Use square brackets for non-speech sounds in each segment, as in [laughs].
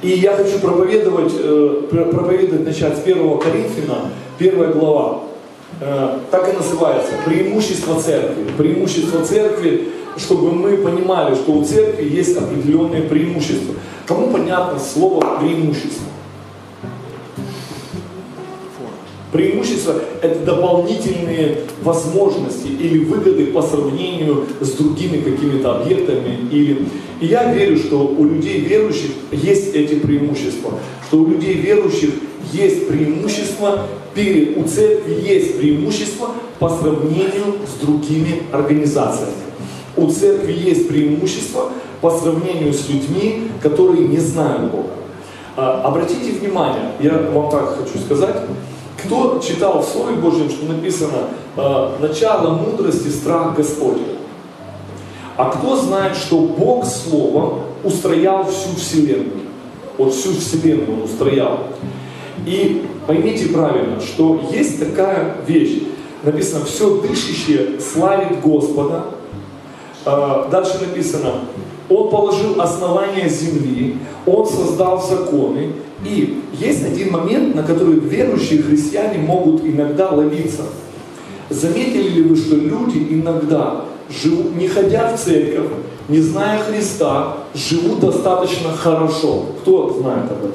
И я хочу проповедовать, э, проповедовать начать с 1 Коринфяна, 1 глава. Э, так и называется, преимущество церкви. Преимущество церкви, чтобы мы понимали, что у церкви есть определенные преимущества. Кому понятно слово преимущество? Преимущество – это дополнительные возможности или выгоды по сравнению с другими какими-то объектами. И я верю, что у людей верующих есть эти преимущества, что у людей верующих есть преимущества перед, у церкви есть преимущества по сравнению с другими организациями. У церкви есть преимущества по сравнению с людьми, которые не знают Бога. А, обратите внимание, я вам так хочу сказать, кто читал в Слове Божьем, что написано э, «начало мудрости – страх Господень». А кто знает, что Бог Словом устроял всю Вселенную? Вот всю Вселенную Он устроял. И поймите правильно, что есть такая вещь. Написано, все дышащее славит Господа. Э, дальше написано, Он положил основания земли, Он создал законы, и есть один момент, на который верующие христиане могут иногда ловиться. Заметили ли вы, что люди иногда, живут, не ходя в церковь, не зная Христа, живут достаточно хорошо? Кто знает об этом?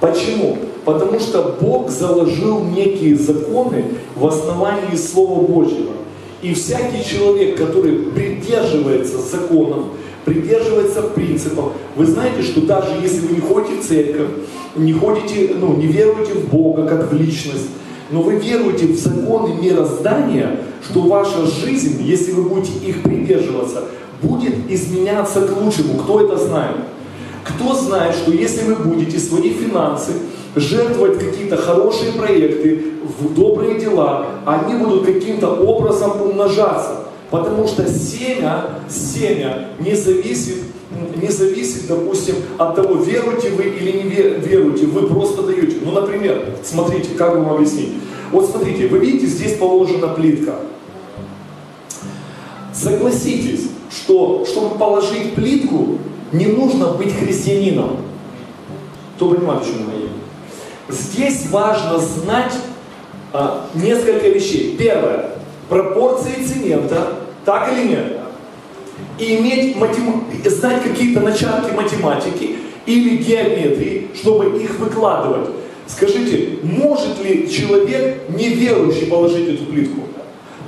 Почему? Потому что Бог заложил некие законы в основании Слова Божьего. И всякий человек, который придерживается законов, придерживается принципов. Вы знаете, что даже если вы не ходите в церковь, не ходите, ну, не веруете в Бога как в личность, но вы веруете в законы мироздания, что ваша жизнь, если вы будете их придерживаться, будет изменяться к лучшему. Кто это знает? Кто знает, что если вы будете свои финансы жертвовать какие-то хорошие проекты, в добрые дела, они будут каким-то образом умножаться. Потому что семя, семя не зависит, не зависит, допустим, от того, веруете вы или не веруете, вы просто даете. Ну, например, смотрите, как вам объяснить. Вот смотрите, вы видите, здесь положена плитка. Согласитесь, что чтобы положить плитку, не нужно быть христианином. Кто понимает, о чем я? Здесь важно знать а, несколько вещей. Первое пропорции цемента, так или нет? И иметь матем... знать какие-то начатки математики или геометрии, чтобы их выкладывать. Скажите, может ли человек неверующий положить эту плитку?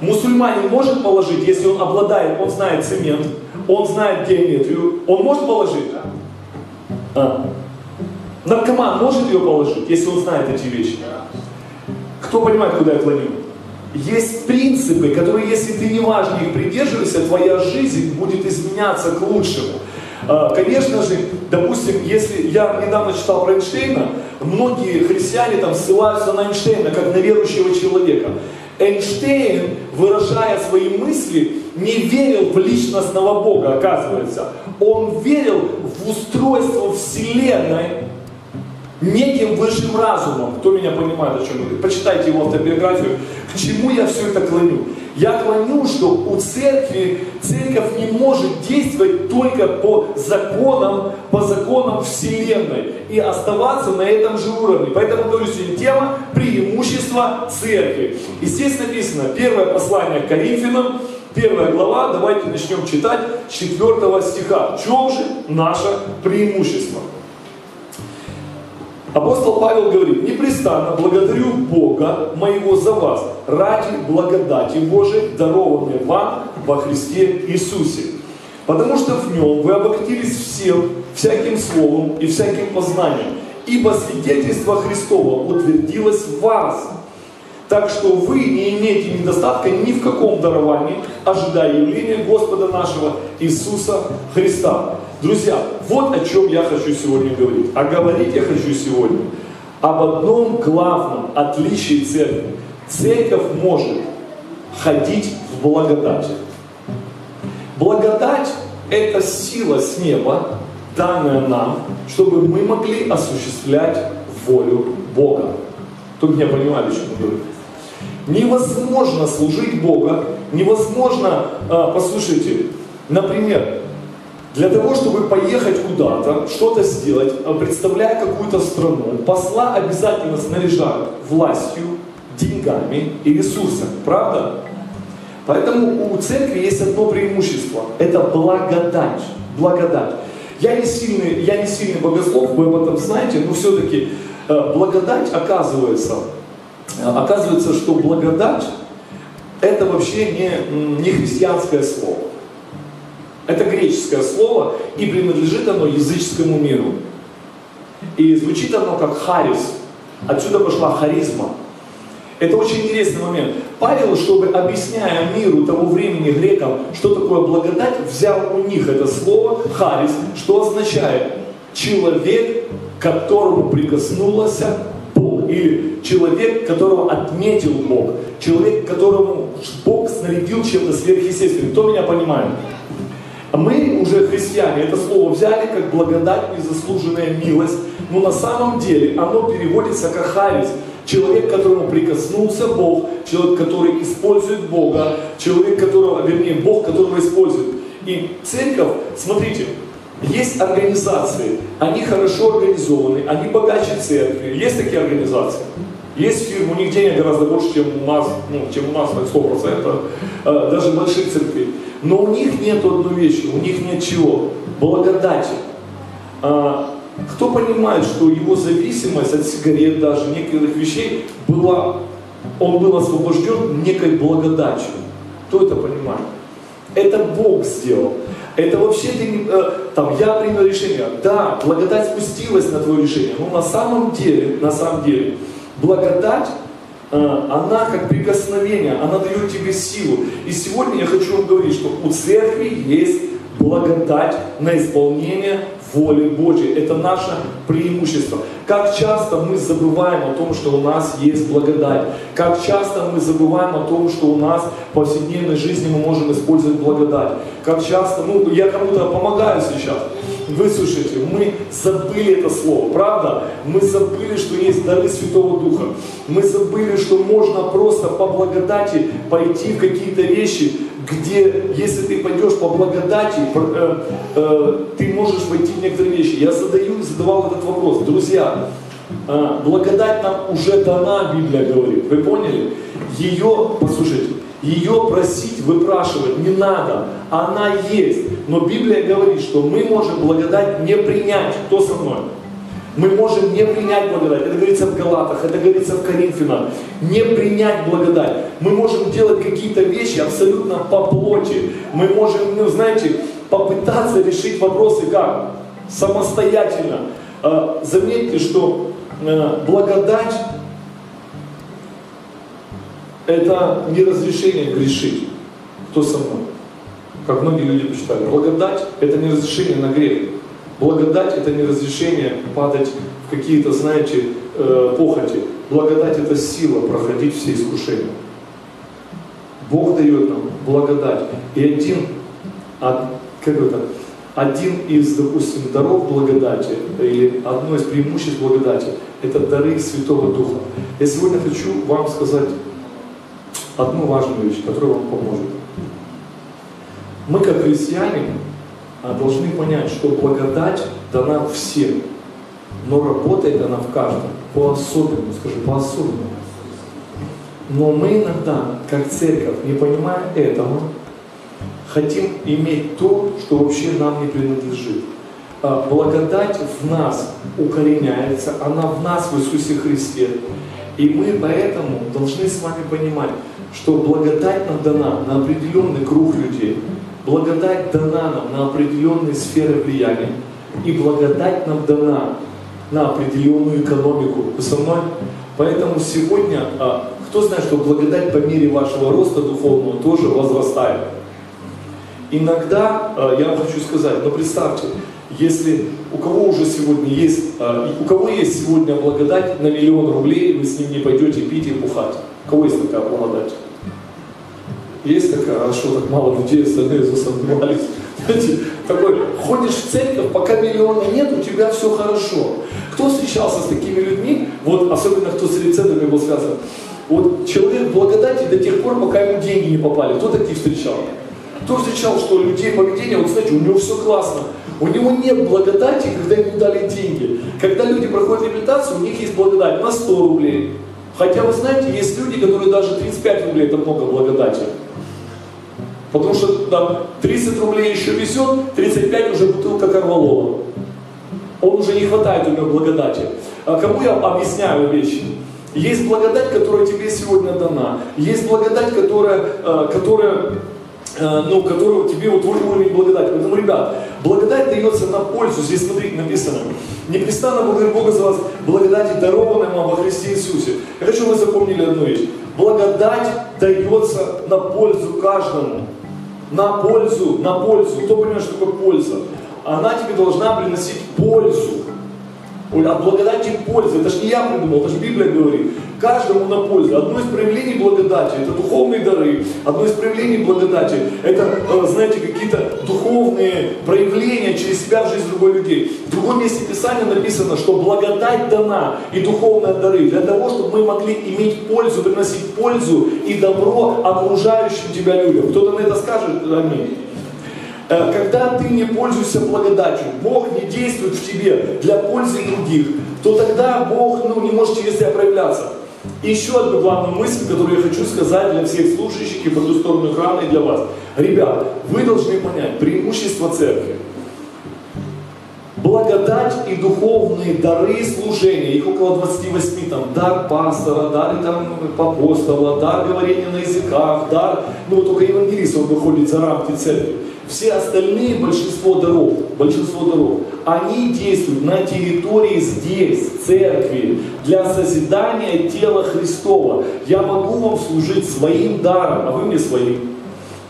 Мусульманин может положить, если он обладает, он знает цемент, он знает геометрию, он может положить? А. Наркоман может ее положить, если он знает эти вещи? Кто понимает, куда я клоню? Есть принципы, которые, если ты неважно их придерживаешься, твоя жизнь будет изменяться к лучшему. А, конечно же, допустим, если я недавно читал про Эйнштейна, многие христиане там ссылаются на Эйнштейна как на верующего человека. Эйнштейн, выражая свои мысли, не верил в личностного Бога, оказывается. Он верил в устройство Вселенной, неким высшим разумом. Кто меня понимает, о чем я Почитайте его автобиографию. К чему я все это клоню? Я клоню, что у церкви, церковь не может действовать только по законам, по законам Вселенной и оставаться на этом же уровне. Поэтому говорю сегодня тема преимущества церкви. И здесь написано, первое послание к Коринфянам, первая глава, давайте начнем читать с 4 стиха. В чем же наше преимущество? Апостол Павел говорит, непрестанно благодарю Бога моего за вас, ради благодати Божией, дарованной вам во Христе Иисусе. Потому что в нем вы обогатились всем, всяким словом и всяким познанием, ибо свидетельство Христово утвердилось в вас. Так что вы не имеете недостатка ни в каком даровании, ожидая явления Господа нашего Иисуса Христа. Друзья, вот о чем я хочу сегодня говорить. А говорить я хочу сегодня об одном главном отличии церкви. Церковь может ходить в благодати. Благодать – это сила с неба, данная нам, чтобы мы могли осуществлять волю Бога. Тут меня понимали, что я говорю. Невозможно служить Бога, невозможно, а, послушайте, например, для того, чтобы поехать куда-то, что-то сделать, а представляя какую-то страну, посла обязательно снаряжают властью, деньгами и ресурсами. Правда? Поэтому у церкви есть одно преимущество. Это благодать. Благодать. Я не сильный, я не сильный богослов, вы об этом знаете, но все-таки э, благодать оказывается, э, оказывается, что благодать это вообще не, не христианское слово. Это греческое слово, и принадлежит оно языческому миру. И звучит оно как харис. Отсюда пошла харизма. Это очень интересный момент. Павел, чтобы объясняя миру того времени грекам, что такое благодать, взял у них это слово харис, что означает человек, которому прикоснулся Бог, или человек, которого отметил Бог, человек, которому Бог снарядил чем-то сверхъестественным. Кто меня понимает? Мы уже христиане это слово взяли как благодать, незаслуженная милость, но на самом деле оно переводится как харис, человек, которому прикоснулся Бог, человек, который использует Бога, человек, которого, вернее, Бог, которого использует. И церковь, смотрите, есть организации, они хорошо организованы, они богаче церкви. Есть такие организации? Есть фирмы, у них денег гораздо больше, чем у нас, ну, чем у нас на 100%, э, даже больших церквей. Но у них нет одной вещи, у них нет чего? Благодати. А, кто понимает, что его зависимость от сигарет, даже некоторых вещей, была, он был освобожден некой благодатью? Кто это понимает? Это Бог сделал. Это вообще ты не, э, там, я принял решение. Да, благодать спустилась на твое решение. Но на самом деле, на самом деле, благодать, э, она как прикосновение, она дает тебе силу. И сегодня я хочу вам говорить, что у церкви есть благодать на исполнение воли Божьей. Это наше преимущество. Как часто мы забываем о том, что у нас есть благодать. Как часто мы забываем о том, что у нас в повседневной жизни мы можем использовать благодать. Как часто, ну, я кому-то помогаю сейчас. Выслушайте, мы забыли это слово, правда? Мы забыли, что есть дары Святого Духа. Мы забыли, что можно просто по благодати пойти в какие-то вещи, где, если ты пойдешь по благодати, э, э, ты можешь войти в некоторые вещи. Я задаю задавал этот вопрос. Друзья, э, благодать нам уже дана, Библия говорит. Вы поняли? Ее, послушайте, ее просить, выпрашивать не надо. Она есть. Но Библия говорит, что мы можем благодать не принять. Кто со мной? Мы можем не принять благодать. Это говорится в Галатах, это говорится в Коринфянах. Не принять благодать. Мы можем делать какие-то вещи абсолютно по плоти. Мы можем, ну, знаете, попытаться решить вопросы как? Самостоятельно. А, заметьте, что э, благодать это не разрешение грешить. Кто со мной? Как многие люди почитали. Благодать это не разрешение на грех. Благодать это не разрешение падать в какие-то, знаете, э, похоти. Благодать это сила проходить все искушения. Бог дает нам благодать. И один, как это, один из, допустим, даров благодати, или одно из преимуществ благодати, это дары Святого Духа. Я сегодня хочу вам сказать одну важную вещь, которая вам поможет. Мы, как христиане, должны понять, что благодать дана всем, но работает она в каждом по-особенному, скажи, по-особенному. Но мы иногда, как церковь, не понимая этого, хотим иметь то, что вообще нам не принадлежит. А, благодать в нас укореняется, она в нас в Иисусе Христе. И мы поэтому должны с вами понимать, что благодать нам дана на определенный круг людей, Благодать дана нам на определенные сферы влияния. И благодать нам дана на определенную экономику. Вы со мной? Поэтому сегодня, а, кто знает, что благодать по мере вашего роста духовного тоже возрастает. Иногда, а, я вам хочу сказать, но представьте, если у кого уже сегодня есть, а, у кого есть сегодня благодать на миллион рублей, вы с ним не пойдете пить и бухать. У кого есть такая благодать? Есть такая, а что так мало людей, остальные засомневались. Знаете, такой, ходишь в церковь, пока миллиона нет, у тебя все хорошо. Кто встречался с такими людьми, вот особенно кто с рецептами был связан, вот человек благодати до тех пор, пока ему деньги не попали. Кто таких встречал? Кто встречал, что людей поведение, вот знаете, у него все классно. У него нет благодати, когда ему дали деньги. Когда люди проходят реабилитацию, у них есть благодать на 100 рублей. Хотя вы знаете, есть люди, которые даже 35 рублей это много благодати. Потому что там 30 рублей еще везет, 35 уже бутылка корвалола. Он уже не хватает у него благодати. А кому я объясняю вещи? Есть благодать, которая тебе сегодня дана. Есть благодать, которая, э, которая э, ну, которую тебе вот твой уровень благодати. Поэтому, ребят, благодать дается на пользу. Здесь, смотрите, написано. Непрестанно благодарю Бога за вас, благодати, дарованной вам во Христе Иисусе. Я хочу, чтобы вы запомнили одну вещь. Благодать дается на пользу каждому. На пользу, на пользу. Кто понимает, что такое польза? Она тебе должна приносить пользу. От благодати пользы. Это же не я придумал, это же Библия говорит. Каждому на пользу. Одно из проявлений благодати – это духовные дары. Одно из проявлений благодати – это, э, знаете, какие-то духовные проявления через себя в жизнь другой людей. В другом месте Писания написано, что благодать дана и духовные дары для того, чтобы мы могли иметь пользу, приносить пользу и добро окружающим тебя людям. Кто-то на это скажет? Аминь. Э, когда ты не пользуешься благодатью, Бог не действует в тебе для пользы других, то тогда Бог ну, не может через тебя проявляться. И еще одну главную мысль, которую я хочу сказать для всех слушающих и по ту сторону экрана и для вас. Ребят, вы должны понять преимущество церкви. Благодать и духовные дары служения, их около 28, там, дар пастора, дар там, апостола, дар говорения на языках, дар, ну вот только евангелист, он выходит за рамки церкви. Все остальные, большинство даров, большинство даров, они действуют на территории здесь, церкви, для созидания тела Христова. Я могу вам служить своим даром, а вы мне своим.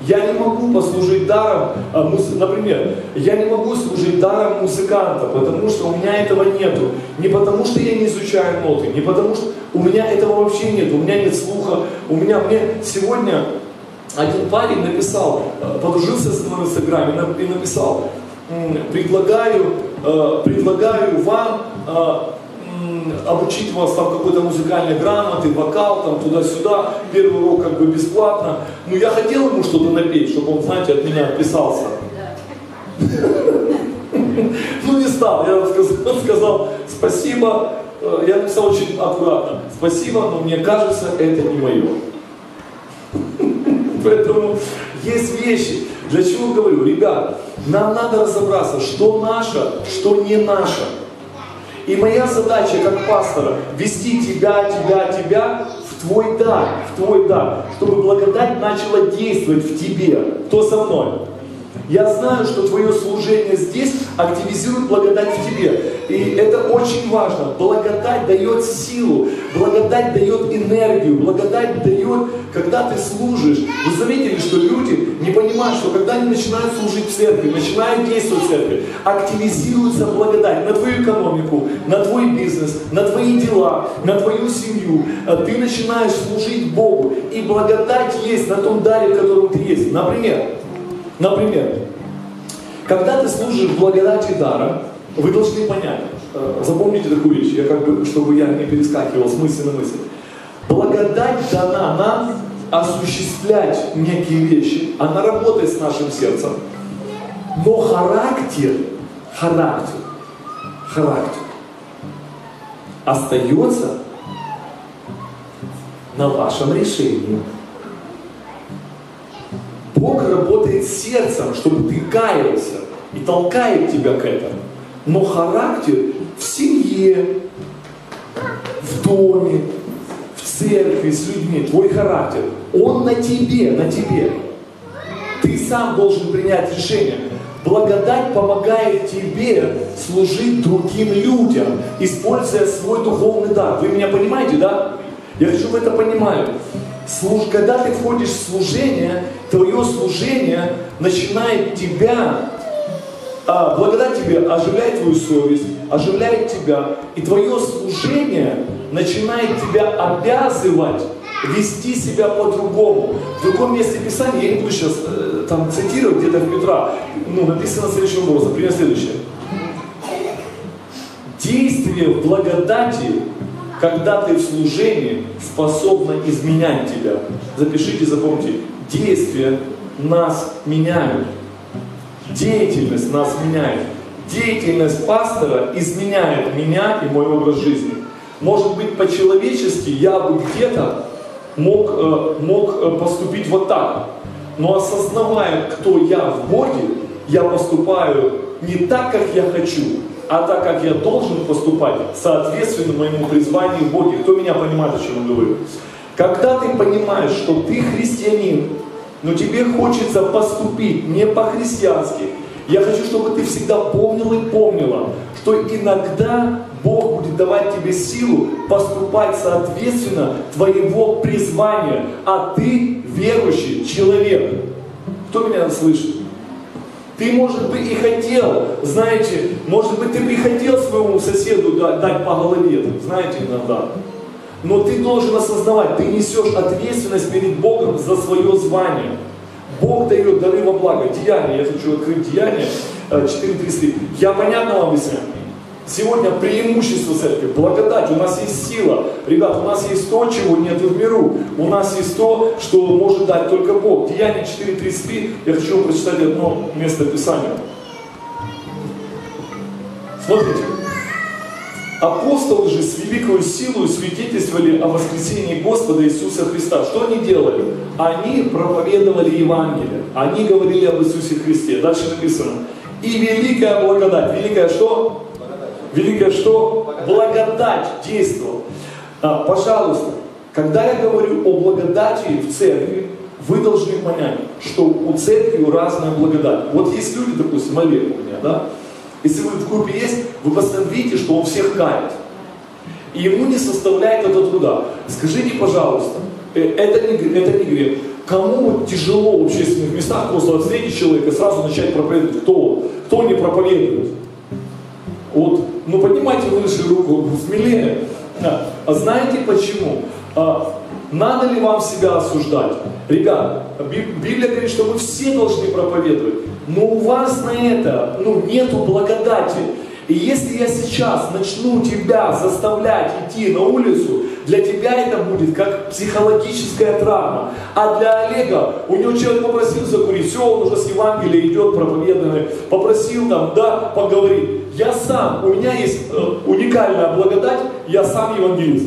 Я не могу послужить даром, а, например, я не могу служить даром музыканта, потому что у меня этого нету. Не потому что я не изучаю ноты, не потому что у меня этого вообще нет, у меня нет слуха, у меня, мне сегодня один парень написал, э, подружился с мной в Инстаграме и написал, предлагаю, э, предлагаю вам обучить вас там какой-то музыкальной грамоты, вокал, там туда-сюда, первый урок как бы бесплатно. Ну я хотел ему что-то напеть, чтобы он, знаете, от меня отписался. [laughs] Ну не стал, я сказал, спасибо, я написал очень аккуратно, спасибо, но мне кажется, это не мое. [laughs] Поэтому есть вещи. Для чего говорю? Ребят, нам надо разобраться, что наше, что не наше. И моя задача как пастора вести тебя, тебя, тебя в твой дар, в твой дар, чтобы благодать начала действовать в тебе. Кто со мной? Я знаю, что твое служение здесь активизирует благодать в тебе. И это очень важно. Благодать дает силу, благодать дает энергию, благодать дает, когда ты служишь. Вы заметили, что люди не понимают, что когда они начинают служить в церкви, начинают действовать в церкви, активизируется благодать на твою экономику, на твой бизнес, на твои дела, на твою семью. А ты начинаешь служить Богу. И благодать есть на том даре, в котором ты есть. Например, Например, когда ты служишь в благодати дара, вы должны понять, э, запомните такую вещь, я как бы, чтобы я не перескакивал с мысли на мысль. Благодать дана нам осуществлять некие вещи, она работает с нашим сердцем. Но характер, характер, характер остается на вашем решении. Бог работает сердцем, чтобы ты каялся и толкает тебя к этому. Но характер в семье, в доме, в церкви, с людьми, твой характер, он на тебе, на тебе. Ты сам должен принять решение. Благодать помогает тебе служить другим людям, используя свой духовный дар. Вы меня понимаете, да? Я хочу, вы это понимали. Служ... Когда ты входишь в служение, твое служение начинает тебя, а, благодать тебе оживляет твою совесть, оживляет тебя, и твое служение начинает тебя обязывать вести себя по-другому. В другом месте Писания, я не буду сейчас э, там цитировать где-то в Петра, ну, написано следующим образом, пример следующее. Действие в благодати когда ты в служении, способна изменять тебя. Запишите, запомните, действие нас меняют. Деятельность нас меняет. Деятельность пастора изменяет меня и мой образ жизни. Может быть, по-человечески я бы где-то мог, э, мог э, поступить вот так. Но осознавая, кто я в Боге, я поступаю не так, как я хочу, а так, как я должен поступать, соответственно моему призванию Боге. Кто меня понимает, о чем я говорю? Когда ты понимаешь, что ты христианин, но тебе хочется поступить не по-христиански, я хочу, чтобы ты всегда помнил и помнила, что иногда Бог будет давать тебе силу поступать соответственно твоего призвания, а ты верующий человек. Кто меня слышит? Ты, может быть, и хотел, знаете, может быть, ты бы и хотел своему соседу дать по голове, знаете, иногда. Но ты должен осознавать, ты несешь ответственность перед Богом за свое звание. Бог дает дары во благо. Деяния, я хочу открыть Деяния 4.33. Э, я понятно вам объясняю? Сегодня преимущество церкви, благодать, у нас есть сила. Ребят, у нас есть то, чего нет в миру. У нас есть то, что может дать только Бог. Деяние 4.33, я хочу прочитать одно место Писания. Смотрите. Апостолы же с великой силой свидетельствовали о воскресении Господа Иисуса Христа. Что они делали? Они проповедовали Евангелие. Они говорили об Иисусе Христе. Дальше написано. И великая благодать. Великая что? Великая что? Благодать действовала. А, пожалуйста, когда я говорю о благодати в церкви, вы должны понять, что у церкви разная благодать. Вот есть люди, допустим, Олег у меня, да, если вы в группе есть, вы постоянно видите, что он всех кает. И ему не составляет это труда. Скажите, пожалуйста, э, это не, это не грех. Кому тяжело в общественных местах просто встретить человека и сразу начать проповедовать, кто он? Кто не проповедует? Вот, ну поднимайте выше руку, смелее. А знаете почему? А, надо ли вам себя осуждать? Ребят, Библия говорит, что мы все должны проповедовать. Но у вас на это ну, нету благодати. И если я сейчас начну тебя заставлять идти на улицу, для тебя это будет как психологическая травма. А для Олега, у него человек попросил закурить, все, он уже с Евангелия идет проповеданный, попросил там, да, поговорить. Я сам, у меня есть э, уникальная благодать, я сам евангелист.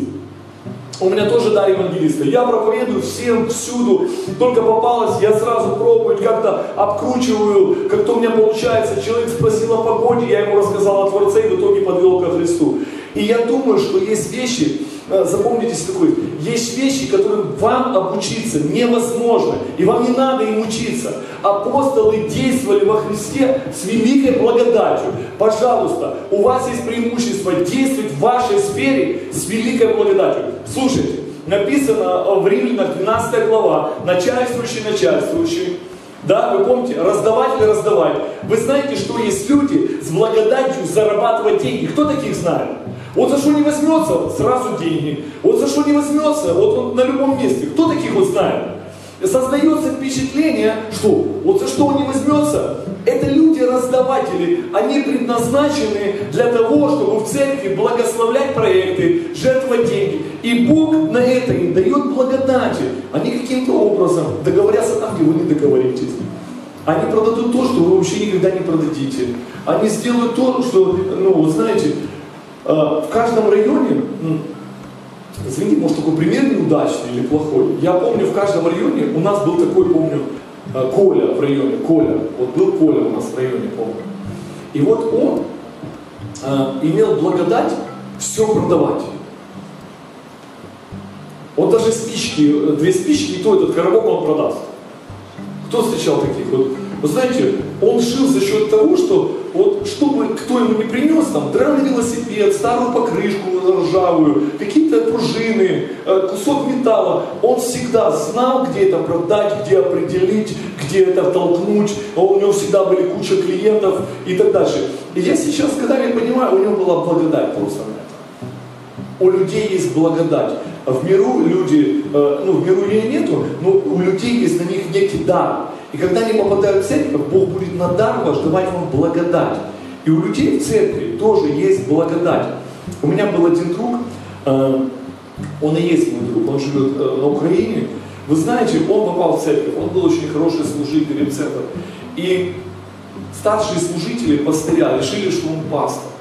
У меня тоже дар евангелиста. Я проповедую всем, всюду. Только попалось, я сразу пробую, как-то обкручиваю, как-то у меня получается. Человек спросил о погоде, я ему рассказал о Творце и в итоге подвел ко Христу. И я думаю, что есть вещи, запомните такой, есть вещи, которым вам обучиться невозможно, и вам не надо им учиться. Апостолы действовали во Христе с великой благодатью. Пожалуйста, у вас есть преимущество действовать в вашей сфере с великой благодатью. Слушайте, написано в Римлянах 12 глава, начальствующий, начальствующий, да, вы помните, раздавать или раздавать. Вы знаете, что есть люди с благодатью зарабатывать деньги. Кто таких знает? Вот за что не возьмется, сразу деньги. Вот за что не возьмется, вот он на любом месте. Кто таких вот знает? Создается впечатление, что вот за что он не возьмется, это люди-раздаватели, они предназначены для того, чтобы в церкви благословлять проекты, жертвовать деньги. И Бог на это им дает благодати. Они каким-то образом договорятся там, где вы не договоритесь. Они продадут то, что вы вообще никогда не продадите. Они сделают то, что, ну, знаете, в каждом районе, извините, может такой пример неудачный или плохой, я помню в каждом районе, у нас был такой, помню, э, Коля в районе, Коля, вот был Коля у нас в районе, помню. И вот он э, имел благодать все продавать. Он даже спички, две спички, и то этот коробок он продаст. Кто встречал таких? Вот, вы знаете, он шил за счет того, что вот чтобы кто ему не принес, там, драный велосипед, старую покрышку ржавую, какие-то пружины, э, кусок металла, он всегда знал, где это продать, где определить, где это толкнуть, у него всегда были куча клиентов и так дальше. И я сейчас, когда я понимаю, у него была благодать просто на это. У людей есть благодать. В миру люди, э, ну в миру ее нету, но у людей есть на них некий дар. И когда они попадают в церковь, Бог будет на дар ваш давать вам благодать. И у людей в церкви тоже есть благодать. У меня был один друг, э, он и есть мой друг, он живет э, на Украине, Вы знаете, он попал в церковь, он был очень хороший служитель в церковь. И старшие служители, пастыря, решили, что он пастор.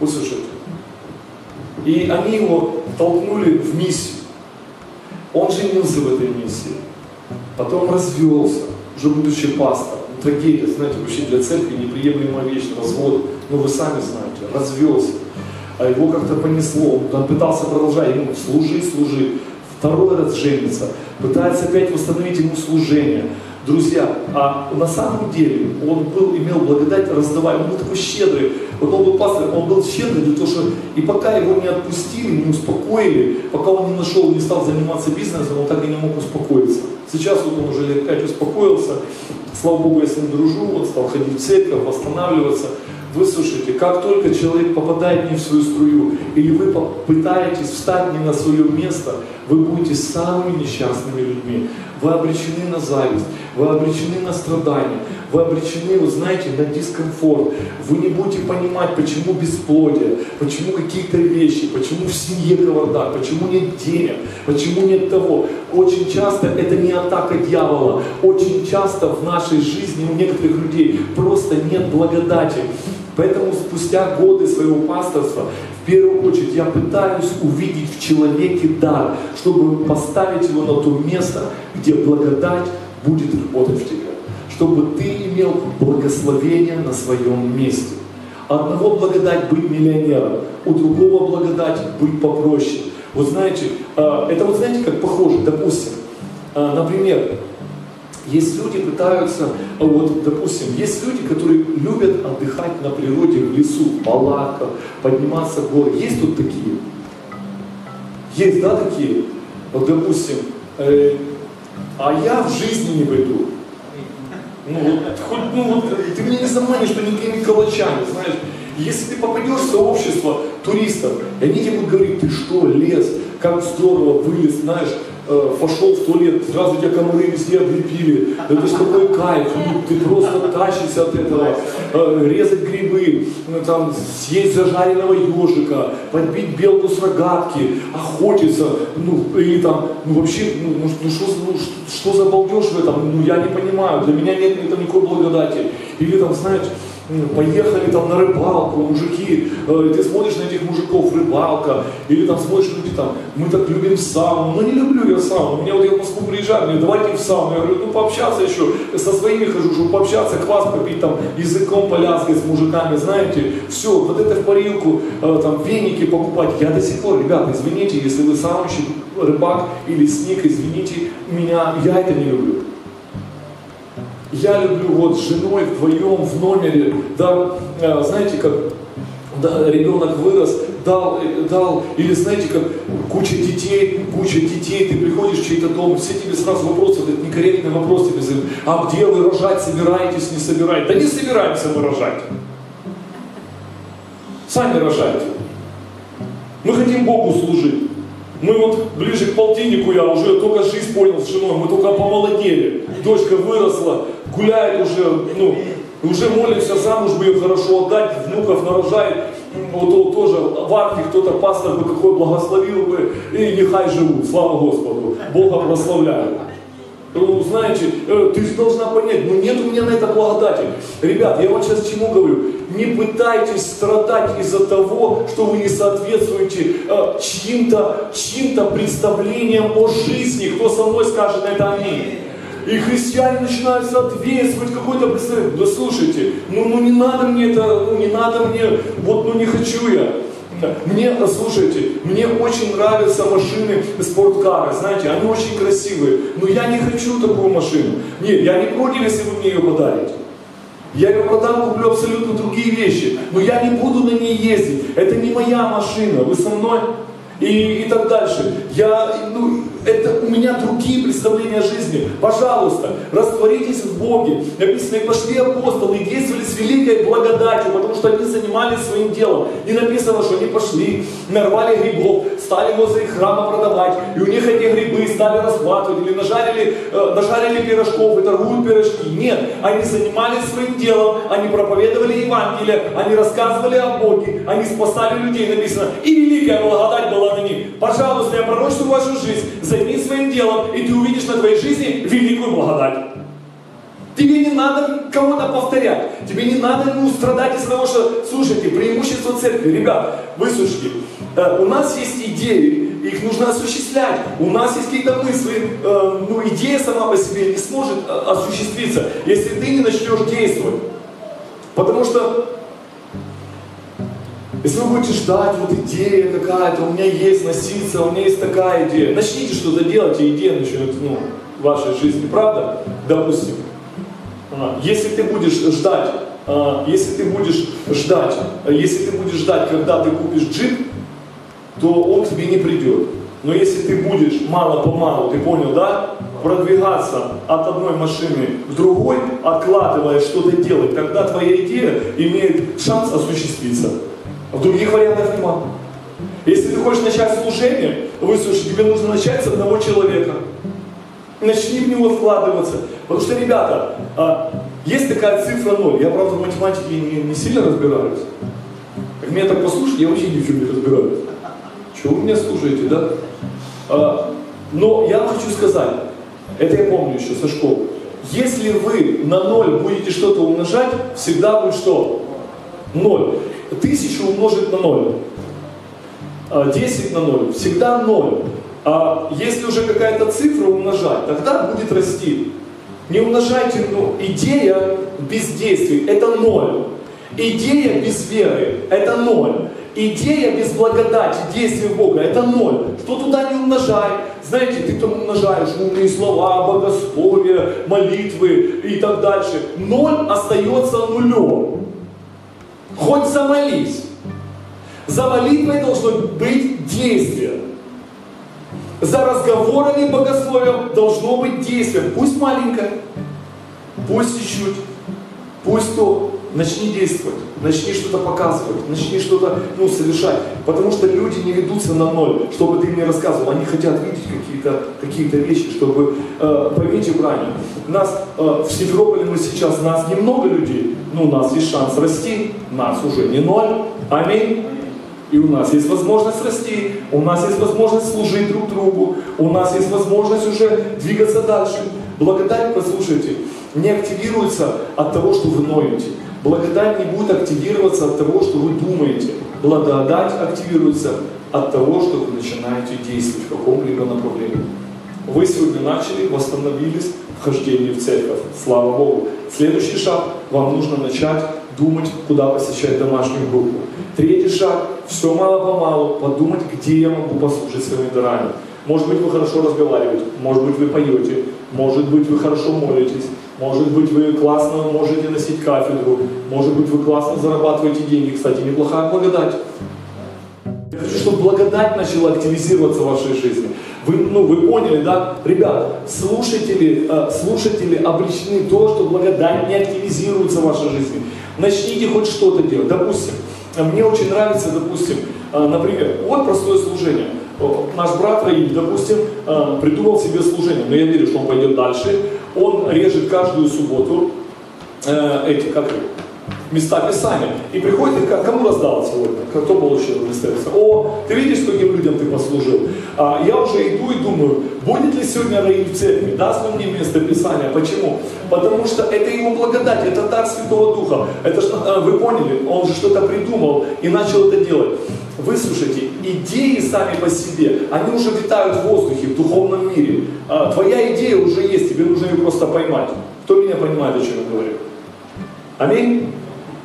Услышите. И они его толкнули в миссию. Он женился в этой миссии. Потом развелся, уже будучи пастором. Трагедия, знаете, вообще для церкви неприемлемая вещь, развод. Ну вы сами знаете, развелся. А его как-то понесло, он пытался продолжать, ему служи, служи. Второй раз женится, пытается опять восстановить ему служение. Друзья, а на самом деле он был, имел благодать раздавая, он был такой щедрый. Вот он был пастор, он был щедрый для того, что и пока его не отпустили, не успокоили, пока он не нашел, не стал заниматься бизнесом, он так и не мог успокоиться. Сейчас вот он уже лет пять успокоился, слава Богу, я с ним дружу, он стал ходить в церковь, восстанавливаться. Выслушайте, как только человек попадает не в свою струю, или вы пытаетесь встать не на свое место, вы будете самыми несчастными людьми. Вы обречены на зависть, вы обречены на страдания, вы обречены, вы знаете, на дискомфорт. Вы не будете понимать, почему бесплодие, почему какие-то вещи, почему в семье кавардак, почему нет денег, почему нет того. Очень часто это не атака дьявола, очень часто в нашей жизни у некоторых людей просто нет благодати. Поэтому спустя годы своего пасторства, в первую очередь, я пытаюсь увидеть в человеке дар, чтобы поставить его на то место, где благодать будет работать в тебе. Чтобы ты имел благословение на своем месте. Одного благодать быть миллионером, у другого благодать быть попроще. Вот знаете, а, это вот знаете, как похоже, допустим, а, например, есть люди пытаются, вот, допустим, есть люди, которые любят отдыхать на природе, в лесу, в палатках, подниматься в горы. Есть тут такие? Есть, да, такие? Вот, допустим, э, а я в жизни не пойду. Ну, вот, хоть, ну, вот, ты меня не заманишь, что никакими калачами, знаешь. Если ты попадешь в сообщество туристов, и они тебе будут говорить, ты что, лес, как здорово вылез, знаешь, э, пошел в туалет, сразу тебя комары везде облепили, это ж какой кайф, ну, ты просто тащишься от этого, э, резать грибы, ну, там, съесть зажаренного ежика, подбить белку с рогатки, охотиться, ну, или там, ну, вообще, ну, ну, ну, что, ну что за балдеж в этом, ну, я не понимаю, для меня нет этого никакой благодати. Или там, знаешь, поехали там на рыбалку, мужики, э, ты смотришь на этих мужиков, рыбалка, или там смотришь, люди там, мы так любим сауну, ну не люблю я сауну, меня вот я в Москву приезжаю, мне давайте в сауну, я говорю, ну пообщаться еще, со своими хожу, чтобы пообщаться, квас попить, там, языком полязкой с мужиками, знаете, все, вот это в парилку, э, там, веники покупать, я до сих пор, ребята, извините, если вы саунщик, рыбак или сник, извините меня, я это не люблю. Я люблю вот с женой вдвоем в номере, да, э, знаете, как да, ребенок вырос, дал, э, дал, или знаете, как куча детей, куча детей, ты приходишь в чей-то дом, все тебе сразу вопросы, этот некорректный вопрос тебе задают, а где вы рожать собираетесь, не собираетесь? Да не собираемся мы рожать. Сами рожайте. Мы хотим Богу служить. Мы вот ближе к полтиннику я уже только жизнь понял с женой, мы только помолодели. Дочка выросла, гуляет уже, ну, уже молимся замуж бы ее хорошо отдать, внуков нарожает. Вот, вот тоже в арке кто-то пастор бы какой благословил бы, и нехай живут, слава Господу, Бога прославляют. Ну, знаете, э, ты должна понять, ну нет у меня на это благодати. Ребят, я вам сейчас чему говорю? Не пытайтесь страдать из-за того, что вы не соответствуете э, чьим-то чьим представлениям о жизни. Кто со мной скажет это аминь? И христиане начинают соответствовать какой-то представление. Да слушайте, ну, ну не надо мне это, ну не надо мне, вот ну не хочу я. Мне, слушайте, мне очень нравятся машины спорткары, знаете, они очень красивые, но я не хочу такую машину. Нет, я не против, если вы мне ее подарите. Я ее продам, куплю абсолютно другие вещи, но я не буду на ней ездить. Это не моя машина, вы со мной? И, и так дальше. Я, ну, это у меня другие представления о жизни. Пожалуйста, растворитесь в Боге. Написано, и пошли апостолы и действовали с великой благодатью, потому что они занимались своим делом. И написано, что они пошли, нарвали грибов, стали возле храма продавать, и у них эти грибы стали расхватывать, или нажарили, э, нажарили пирожков и торгуют пирожки. Нет, они занимались своим делом, они проповедовали Евангелие, они рассказывали о Боге, они спасали людей, написано, и великая благодать была на них. Пожалуйста, я пророчу вашу жизнь, займись своим делом, и ты увидишь на твоей жизни великую благодать. Тебе не надо кого-то повторять. Тебе не надо ну, страдать из-за того, что, слушайте, преимущество церкви. Ребят, выслушайте. Э, у нас есть идеи, их нужно осуществлять. У нас есть какие-то мысли, э, ну идея сама по себе не сможет э, осуществиться, если ты не начнешь действовать. Потому что если вы будете ждать, вот идея какая-то, у меня есть носиться, у меня есть такая идея, начните что-то делать, и идея начнет ну, в вашей жизни, правда? Допустим. Если ты будешь ждать, а, если ты будешь ждать, если ты будешь ждать, когда ты купишь джип, то он к тебе не придет. Но если ты будешь мало-помалу, ты понял, да, продвигаться от одной машины к другой, откладывая что-то делать, тогда твоя идея имеет шанс осуществиться. Других вариантов нема. Если ты хочешь начать служение, выслушай, тебе нужно начать с одного человека. Начни в него вкладываться. Потому что, ребята, а, есть такая цифра ноль. Я, правда, в математике не, не сильно разбираюсь. Как меня так послушать, я вообще ни в чем не разбираюсь. Чего вы меня слушаете, да? А, но я вам хочу сказать, это я помню еще со школы. Если вы на ноль будете что-то умножать, всегда будет что? Ноль. Тысячу умножить на ноль. А, десять на ноль. Всегда ноль. А если уже какая-то цифра умножать, тогда будет расти. Не умножайте, ну, идея без действий – это ноль. Идея без веры – это ноль. Идея без благодати, действия Бога – это ноль. Что туда не умножай. Знаете, ты там умножаешь умные слова, богословие, молитвы и так дальше. Ноль остается нулем. Хоть замолись. За молитвой должно быть действие. За разговорами богословием должно быть действие. Пусть маленькое, пусть чуть-чуть, пусть то. Начни действовать, начни что-то показывать, начни что-то ну, совершать. Потому что люди не ведутся на ноль, чтобы ты мне рассказывал. Они хотят видеть какие-то какие вещи, чтобы, э, поймите правильно, нас э, в Симферополе мы сейчас, нас немного людей, но у нас есть шанс расти, нас уже не ноль. Аминь. И у нас есть возможность расти, у нас есть возможность служить друг другу, у нас есть возможность уже двигаться дальше. Благодать, послушайте, не активируется от того, что вы ноете. Благодать не будет активироваться от того, что вы думаете. Благодать активируется от того, что вы начинаете действовать в каком-либо направлении. Вы сегодня начали, восстановились в хождении в церковь. Слава Богу. Следующий шаг, вам нужно начать думать, куда посещать домашнюю группу. Третий шаг, все мало-помалу, подумать, где я могу послужить своими дарами. Может быть, вы хорошо разговариваете, может быть, вы поете, может быть, вы хорошо молитесь, может быть, вы классно можете носить кафедру, может быть, вы классно зарабатываете деньги. Кстати, неплохая благодать. Я хочу, чтобы благодать начала активизироваться в вашей жизни. Вы, ну, вы поняли, да? Ребят, слушатели, э, слушатели обречены то, что благодать не активизируется в вашей жизни. Начните хоть что-то делать. Допустим, мне очень нравится, допустим, э, например, вот простое служение. Наш брат Раиль, допустим, э, придумал себе служение, но я верю, что он пойдет дальше. Он режет каждую субботу э, эти, как места Писания. И приходит, и кому раздал сегодня? Кто получил Писания? О, ты видишь, скольким людям ты послужил? А, я уже иду и думаю, будет ли сегодня Раиль в церкви, даст он мне место Писания. Почему? Потому что это его благодать, это дар Святого Духа. Это ж, а, вы поняли, он же что-то придумал и начал это делать. Выслушайте, идеи сами по себе, они уже витают в воздухе, в духовном мире. А, твоя идея уже есть, тебе нужно ее просто поймать. Кто меня понимает, о чем я говорю? Аминь?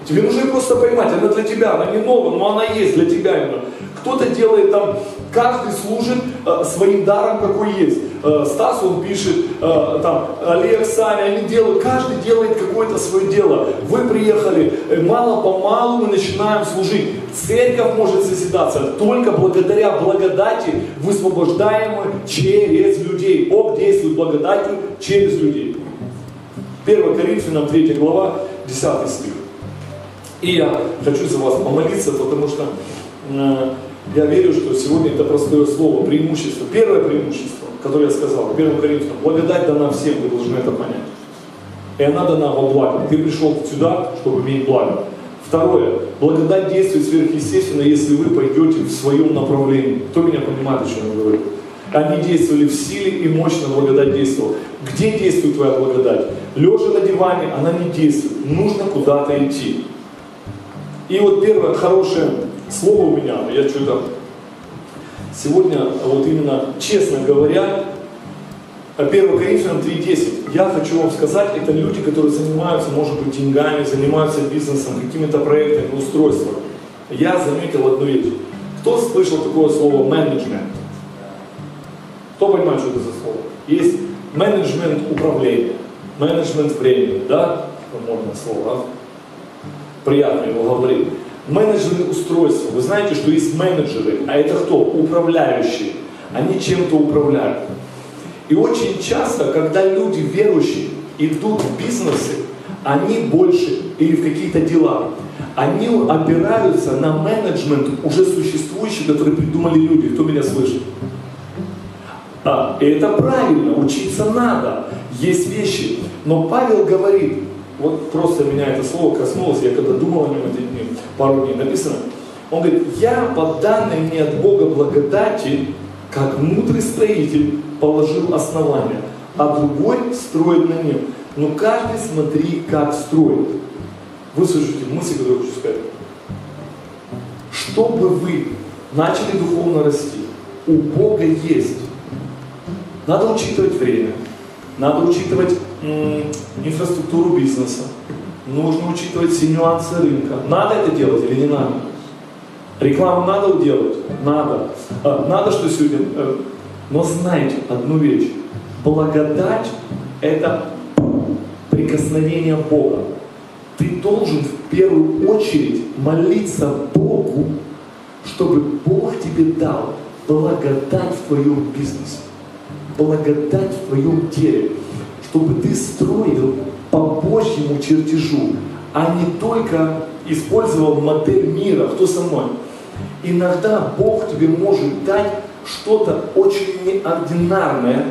Тебе нужно просто поймать, она для тебя, она не новая, но она есть для тебя именно. Кто-то делает там, каждый служит э, своим даром, какой есть. Э, Стас, он пишет, э, там, Олег, Саня, они делают, каждый делает какое-то свое дело. Вы приехали, э, мало-помалу мы начинаем служить. Церковь может созидаться только благодаря благодати, высвобождаемой через людей. Бог действует благодатью через людей. 1 Коринфянам 3 глава, 10 стих. И я хочу за вас помолиться, потому что э, я верю, что сегодня это простое слово, преимущество. Первое преимущество, которое я сказал, первым Коринфянам, благодать дана всем, вы должны это понять. И она дана во благо. Ты пришел сюда, чтобы иметь благо. Второе. Благодать действует сверхъестественно, если вы пойдете в своем направлении. Кто меня понимает, о чем я говорю? Они действовали в силе и мощно благодать действовала. Где действует твоя благодать? Лежа на диване, она не действует. Нужно куда-то идти. И вот первое хорошее слово у меня, я что-то сегодня, вот именно честно говоря, 1 Коринфянам 3.10. Я хочу вам сказать, это люди, которые занимаются, может быть, деньгами, занимаются бизнесом, какими-то проектами, устройством. Я заметил одну вещь. Кто слышал такое слово менеджмент? Кто понимает, что это за слово? Есть менеджмент управления, менеджмент времени, да? Модное слово, да? Приятно его говорить. Менеджеры устройства. Вы знаете, что есть менеджеры, а это кто? Управляющие. Они чем-то управляют. И очень часто, когда люди верующие идут в бизнесы, они больше или в какие-то дела, они опираются на менеджмент уже существующий, который придумали люди. Кто меня слышит? А, и это правильно, учиться надо, есть вещи. Но Павел говорит, вот просто меня это слово коснулось, я когда думал о нем эти дни, пару дней написано, он говорит, я по данной мне от Бога благодати, как мудрый строитель, положил основание, а другой строит на нем. Но каждый смотри, как строит. Выслушайте мысль, которую хочу сказать. Чтобы вы начали духовно расти, у Бога есть. Надо учитывать время, надо учитывать инфраструктуру бизнеса, нужно учитывать все нюансы рынка. Надо это делать или не надо? Рекламу надо делать? Надо. А, надо, что сегодня... Э, но знайте одну вещь. Благодать – это прикосновение Бога ты должен в первую очередь молиться Богу, чтобы Бог тебе дал благодать в твоем бизнесе, благодать в твоем деле, чтобы ты строил по Божьему чертежу, а не только использовал модель мира. Кто со мной? Иногда Бог тебе может дать что-то очень неординарное,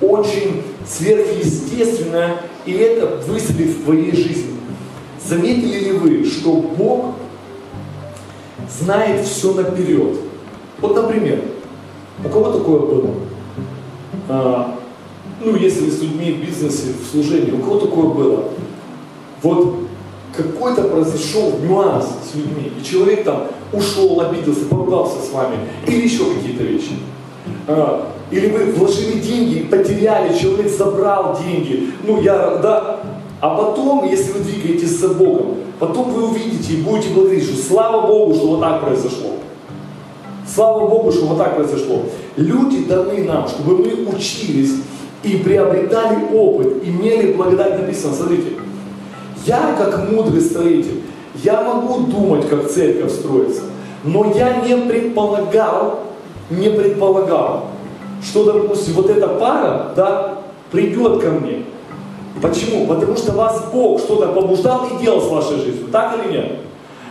очень сверхъестественное, и это выстрелит в твоей жизни. Заметили ли вы, что Бог знает все наперед? Вот, например, у кого такое было? А, ну, если с людьми в бизнесе, в служении, у кого такое было? Вот какой-то произошел нюанс с людьми, и человек там ушел, обиделся, поругался с вами, или еще какие-то вещи. А, или вы вложили деньги, потеряли, человек забрал деньги. Ну, я, да, а потом, если вы двигаетесь за Богом, потом вы увидите и будете благодарить, что слава Богу, что вот так произошло. Слава Богу, что вот так произошло. Люди даны нам, чтобы мы учились и приобретали опыт, имели благодать написано. Смотрите, я как мудрый строитель, я могу думать, как церковь строится, но я не предполагал, не предполагал, что, допустим, вот эта пара, да, придет ко мне, Почему? Потому что вас Бог что-то побуждал и делал с вашей жизнью. Так или нет?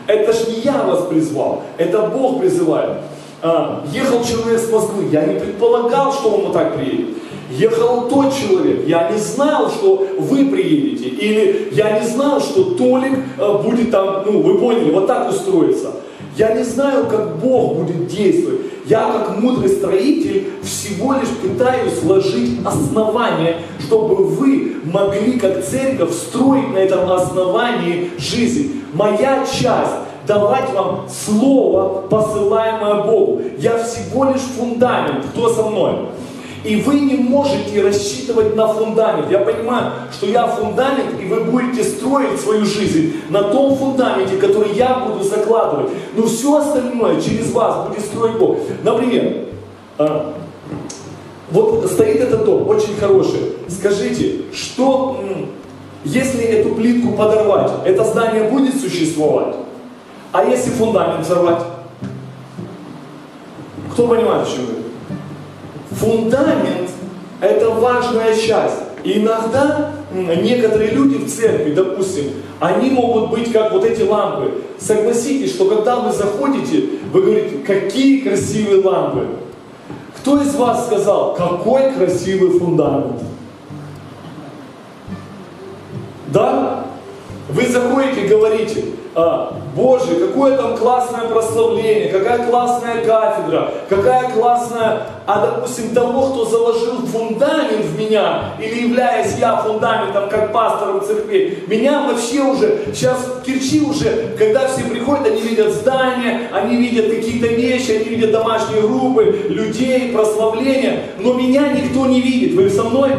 Это ж не я вас призвал, это Бог призывает. А, ехал человек с Москвы, я не предполагал, что он вот так приедет. Ехал тот человек, я не знал, что вы приедете. Или я не знал, что Толик а, будет там, ну вы поняли, вот так устроиться. Я не знаю, как Бог будет действовать. Я, как мудрый строитель, всего лишь пытаюсь сложить основание, чтобы вы могли, как церковь, строить на этом основании жизнь. Моя часть давать вам слово, посылаемое Богу. Я всего лишь фундамент. Кто со мной? И вы не можете рассчитывать на фундамент. Я понимаю, что я фундамент, и вы будете строить свою жизнь на том фундаменте, который я буду закладывать. Но все остальное через вас будет строить Бог. Например, а, вот стоит этот дом, очень хороший. Скажите, что, если эту плитку подорвать, это здание будет существовать? А если фундамент взорвать? Кто понимает, о чем я Фундамент – это важная часть. И иногда некоторые люди в церкви, допустим, они могут быть как вот эти лампы. Согласитесь, что когда вы заходите, вы говорите, какие красивые лампы. Кто из вас сказал, какой красивый фундамент? Да? Вы заходите и говорите, а, Боже, какое там классное прославление, какая классная кафедра, какая классная, а допустим, того, кто заложил фундамент в меня, или являясь я фундаментом, как пастором церкви, меня вообще уже, сейчас в Кирчи уже, когда все приходят, они видят здания, они видят какие-то вещи, они видят домашние группы, людей, прославления, но меня никто не видит. Вы со мной?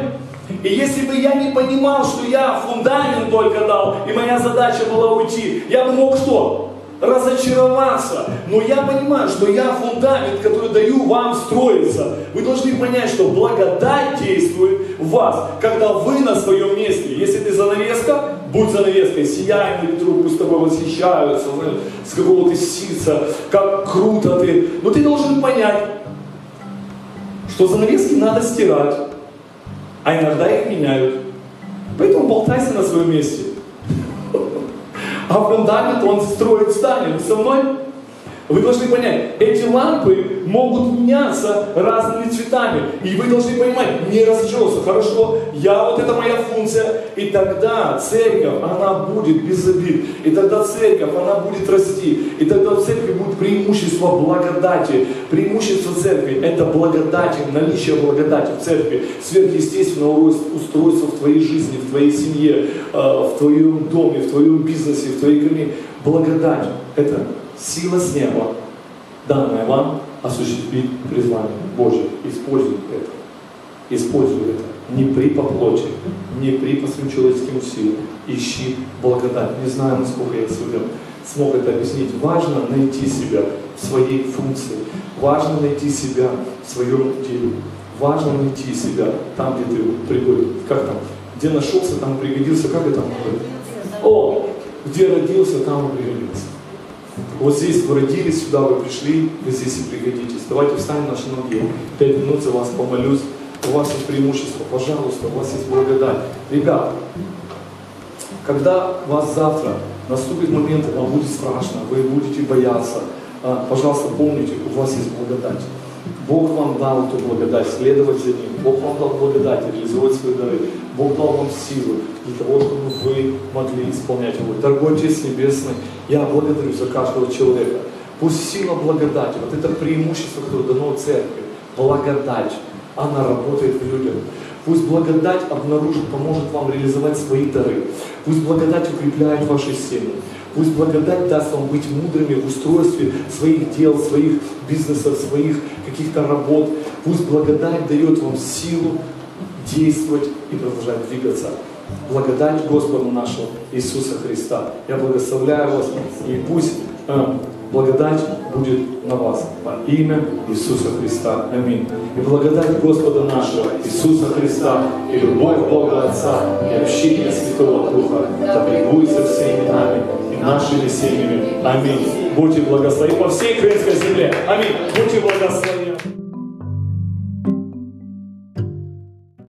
И если бы я не понимал, что я фундамент только дал, и моя задача была уйти, я бы мог что? разочароваться. Но я понимаю, что я фундамент, который даю вам строиться. Вы должны понять, что благодать действует в вас, когда вы на своем месте. Если ты занавеска, будь занавеской, сияй на ветру, пусть тобой восхищаются, с какого ты сица, как круто ты. Но ты должен понять, что занавески надо стирать а иногда их меняют. Поэтому болтайся на своем месте. [laughs] А фундамент он строит здание. Вы со мной? Вы должны понять, эти лампы могут меняться разными цветами. И вы должны понимать, не разочаровываться. Хорошо, я вот это моя функция. И тогда церковь, она будет без обид. И тогда церковь, она будет расти. И тогда в церкви будет преимущество благодати. Преимущество церкви – это благодать, наличие благодати в церкви. Сверхъестественного устройства в твоей жизни, в твоей семье, э, в твоем доме, в твоем бизнесе, в твоей кроме. Благодать – это сила с неба, данная вам, осуществить призвание Божье. Используй это. Используй это. Не при по плоти, не при по своим человеческим усилиям. Ищи благодать. Не знаю, насколько я сегодня смог это объяснить. Важно найти себя в своей функции. Важно найти себя в своем деле. Важно найти себя там, где ты пригоден. Как там? Где нашелся, там пригодился. Как это? О, где родился, там и пригодился. Вот здесь вы родились, сюда вы пришли, вы здесь и пригодитесь. Давайте встанем на наши ноги. Пять минут за вас помолюсь. У вас есть преимущество, пожалуйста, у вас есть благодать. Ребята, когда вас завтра наступит момент, вам будет страшно, вы будете бояться, а, пожалуйста, помните, у вас есть благодать. Бог вам дал эту благодать, следовать за Ним. Бог вам дал благодать, реализовать свои дары. Бог дал вам силу для того, чтобы вы могли исполнять его. Дорогой Отец Небесный, я благодарю за каждого человека. Пусть сила благодати, вот это преимущество, которое дано церкви, благодать, она работает в людях. Пусть благодать обнаружит, поможет вам реализовать свои дары. Пусть благодать укрепляет ваши семьи. Пусть благодать даст вам быть мудрыми в устройстве своих дел, своих бизнесов, своих каких-то работ. Пусть благодать дает вам силу действовать и продолжать двигаться. Благодать Господу нашему Иисуса Христа. Я благословляю вас, и пусть э, благодать будет на вас во имя Иисуса Христа. Аминь. И благодать Господа нашего Иисуса Христа, и любовь Бога Отца, и общение Святого Духа, да пребудет со всеми нами нашими семьями. Аминь. Будьте благословены по всей украинской земле. Аминь. Будьте благословены.